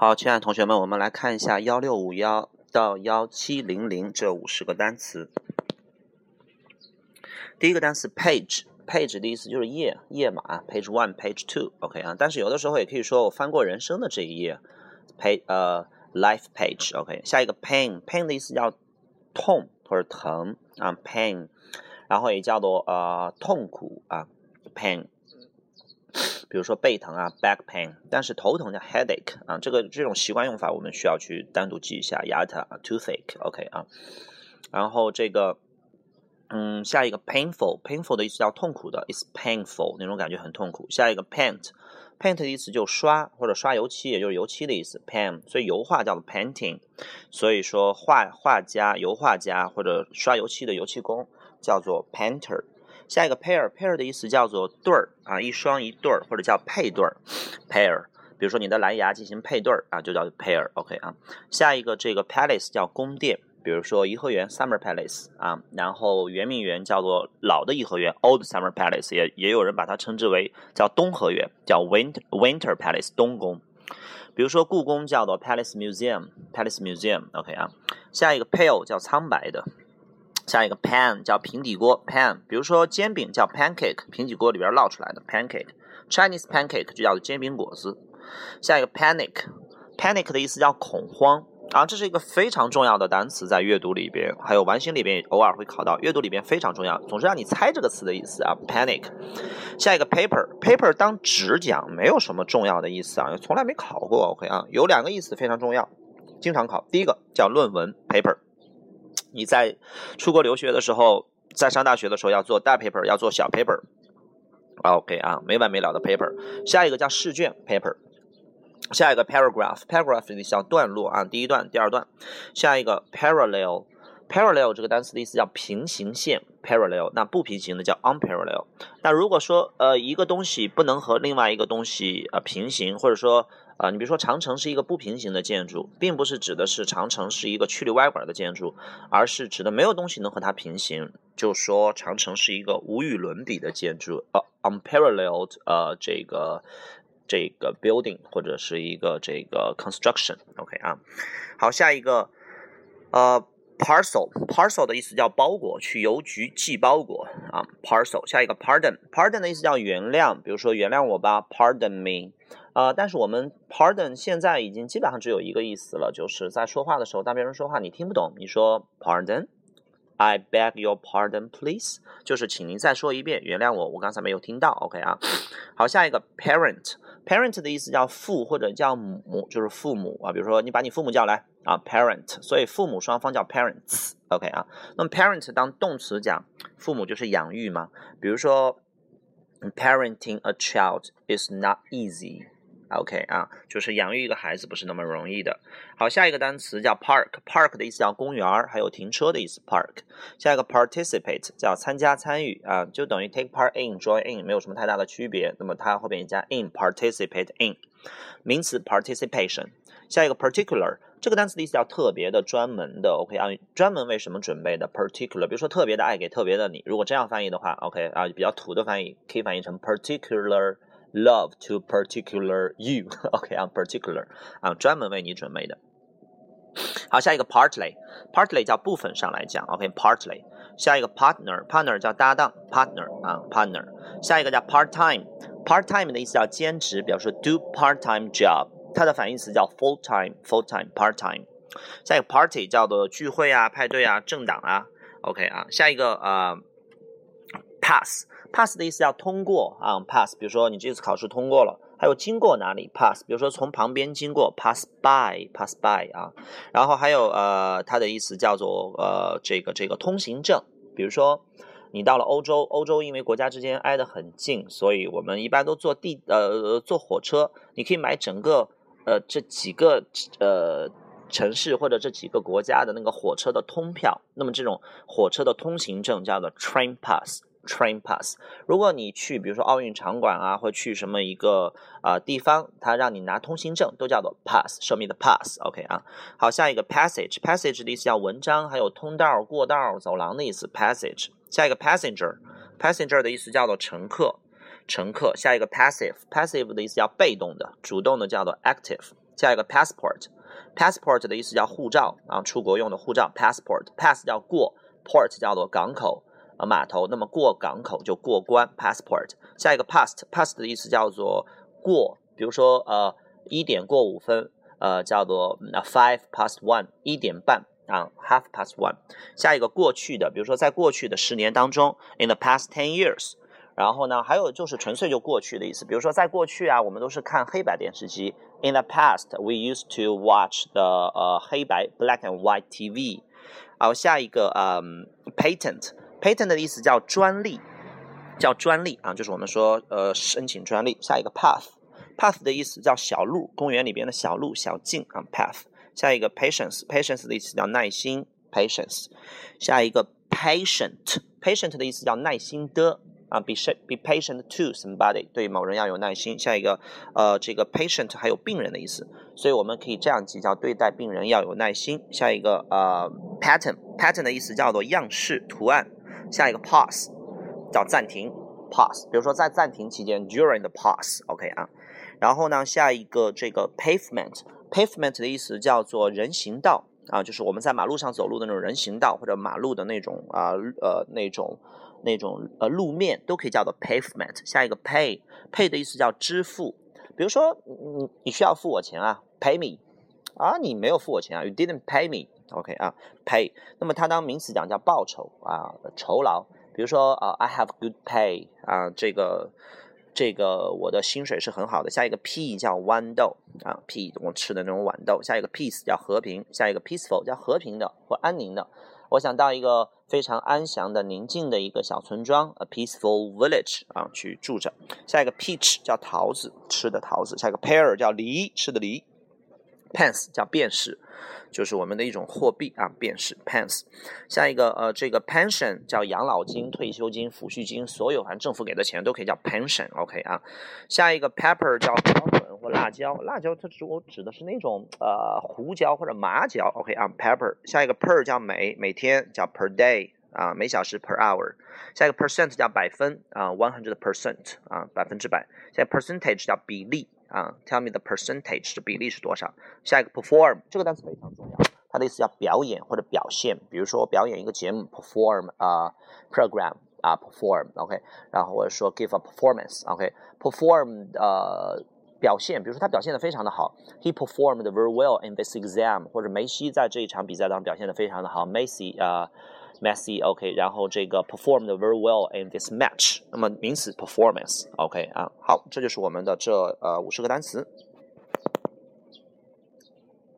好，亲爱的同学们，我们来看一下幺六五幺到幺七零零这五十个单词。第一个单词 page，page 的意思就是页、页码，page one，page two，OK 啊。但是有的时候也可以说我翻过人生的这一页，page 呃 life page，OK。下一个 pain，pain 的意思叫痛或者疼啊，pain，然后也叫做呃痛苦啊，pain。比如说背疼啊，back pain，但是头疼叫 headache 啊，这个这种习惯用法我们需要去单独记一下。牙疼啊，toothache，OK 啊，然后这个，嗯，下一个 painful，painful 的意思叫痛苦的，is painful 那种感觉很痛苦。下一个 paint，paint 的意思就刷或者刷油漆，也就是油漆的意思，paint，所以油画叫做 painting，所以说画画家、油画家或者刷油漆的油漆工叫做 painter。下一个 pair，pair 的意思叫做对儿啊，一双一对儿，或者叫配对儿，pair。比如说你的蓝牙进行配对儿啊，就叫 pair，OK 啊。下一个这个 palace 叫宫殿，比如说颐和园 summer palace 啊，然后圆明园叫做老的颐和园 old summer palace，也也有人把它称之为叫东和园，叫 winter winter palace 东宫。比如说故宫叫做 palace museum，palace museum，OK 啊。下一个 pale 叫苍白的。下一个 pan 叫平底锅，pan，比如说煎饼叫 pancake，平底锅里边烙出来的 pancake，Chinese pancake 就叫做煎饼果子。下一个 panic，panic 的意思叫恐慌啊，这是一个非常重要的单词，在阅读里边，还有完形里边偶尔会考到，阅读里边非常重要，总是让你猜这个词的意思啊，panic。下一个 paper，paper 当纸讲没有什么重要的意思啊，从来没考过，OK 啊，有两个意思非常重要，经常考，第一个叫论文 paper。你在出国留学的时候，在上大学的时候要做大 paper，要做小 paper，OK 啊，没完没了的 paper。下一个叫试卷 paper，下一个 paragraph，paragraph 的意思叫段落啊，第一段、第二段。下一个 parallel，parallel 这个单词的意思叫平行线，parallel 那不平行的叫 unparallel。那如果说呃一个东西不能和另外一个东西呃平行，或者说啊，你比如说长城是一个不平行的建筑，并不是指的是长城是一个曲里歪拐的建筑，而是指的没有东西能和它平行，就说长城是一个无与伦比的建筑，呃，unparalleled，呃，这个这个 building 或者是一个这个 construction，OK 啊，好，下一个，呃，parcel，parcel 的意思叫包裹，去邮局寄包裹啊，parcel，下一个 pardon，pardon 的意思叫原谅，比如说原谅我吧，pardon me。啊，但是我们 pardon 现在已经基本上只有一个意思了，就是在说话的时候，当别人说话你听不懂，你说 pardon，I beg your pardon, please，就是请您再说一遍，原谅我，我刚才没有听到。OK 啊，好，下一个 parent，parent 的意思叫父或者叫母，就是父母啊，比如说你把你父母叫来啊，parent，所以父母双方叫 parents。OK 啊，那么 parent 当动词讲，父母就是养育嘛，比如说 parenting a child is not easy。OK 啊，就是养育一个孩子不是那么容易的。好，下一个单词叫 park，park 的意思叫公园，还有停车的意思。park，下一个 participate 叫参加参与啊，就等于 take part in，join in，没有什么太大的区别。那么它后边加 in，participate in，名词 participation。下一个 particular 这个单词的意思叫特别的、专门的。OK 啊，专门为什么准备的 particular，比如说特别的爱给特别的你，如果这样翻译的话，OK 啊，比较土的翻译可以翻译成 particular。Love to particular you，OK 啊，particular 啊，专门为你准备的。好，下一个 partly，partly 叫部分上来讲，OK，partly。下一个 partner，partner 叫搭档，partner 啊，partner。下一个叫 part time，part time 的意思叫兼职，比如说 do part time job，它的反义词叫 full time，full time，part time。下一个 party 叫做聚会啊、派对啊、政党啊，OK 啊。下一个呃 pass。pass 的意思要通过啊，pass，比如说你这次考试通过了，还有经过哪里？pass，比如说从旁边经过 pass by，pass by 啊，然后还有呃，它的意思叫做呃这个这个通行证，比如说你到了欧洲，欧洲因为国家之间挨得很近，所以我们一般都坐地呃坐火车，你可以买整个呃这几个呃城市或者这几个国家的那个火车的通票，那么这种火车的通行证叫做 train pass。Train pass，如果你去，比如说奥运场馆啊，或去什么一个啊地方，他让你拿通行证，都叫做 pass，show me the pass，OK 啊。好，下一个 passage，passage 的意思叫文章，还有通道、过道、走廊的意思。passage，下一个 passenger，passenger 的意思叫做乘客，乘客。下一个 passive，passive 的意思叫被动的，主动的叫做 active。下一个 passport，passport 的意思叫护照啊，出国用的护照。passport，pass 叫过，port 叫做港口啊码头，那么过港口就过关。passport，下一个 past，past 的意思叫做过，比如说呃一点过五分，呃叫做 five past one，一点半啊 half past one。下一个过去的，比如说在过去的十年当中，in the past ten years。然后呢，还有就是纯粹就过去的意思，比如说在过去啊，我们都是看黑白电视机。In the past, we used to watch the 呃黑白 black and white TV。好，下一个嗯，patent Patent 的意思叫专利，叫专利啊，就是我们说呃申请专利。下一个 path，path 的意思叫小路，公园里边的小路、小径啊，path。下一个 patience，patience 的意思叫耐心，patience。下一个 patient，patient 的意思叫耐心的。啊，be be patient to somebody，对某人要有耐心。下一个，呃，这个 patient 还有病人的意思，所以我们可以这样记，叫对待病人要有耐心。下一个，呃，pattern，pattern 的意思叫做样式、图案。下一个 pause，叫暂停，pause。比如说在暂停期间，during the pause，OK 啊。然后呢，下一个这个 pavement，pavement 的意思叫做人行道啊，就是我们在马路上走路的那种人行道或者马路的那种啊，呃，那种。那种呃路面都可以叫做 pavement。下一个 pay，pay 的意思叫支付。比如说，你你需要付我钱啊，pay me。啊，你没有付我钱啊，you didn't pay me。OK 啊，pay。那么它当名词讲叫报酬啊，酬劳。比如说啊，I have good pay 啊，这个这个我的薪水是很好的。下一个 p 叫豌豆啊，p 我吃的那种豌豆。下一个 peace 叫和平。下一个 peaceful 叫和平的或安宁的。我想到一个非常安详的、宁静的一个小村庄，a peaceful village 啊，去住着。下一个 peach 叫桃子，吃的桃子。下一个 pear 叫梨，吃的梨。Pence 叫便士。就是我们的一种货币啊，便是 pence。下一个呃，这个 pension 叫养老金、退休金、抚恤金，所有反正政府给的钱都可以叫 pension。OK 啊，下一个 pepper 叫椒粉或辣椒，辣椒它指我指的是那种呃胡椒或者麻椒。OK 啊，pepper。下一个 per 叫每，每天叫 per day 啊，每小时 per hour。下一个 percent 叫百分啊，one hundred percent 啊，百分之百。下一 percentage 叫比例。啊，tell me the percentage 的比例是多少？下一个 perform 这个单词非常重要，它的意思叫表演或者表现。比如说表演一个节目，perform 啊，program 啊，perform，OK，然后或者说 give a performance，OK，perform 呃表现，比如说他表现的非常的好，he performed very well in this exam，或者梅西在这一场比赛当中表现的非常的好，Messi 啊。Messy，OK，然后这个 performed very well in this match。那么名词 performance，OK 啊，好，这就是我们的这呃五十个单词。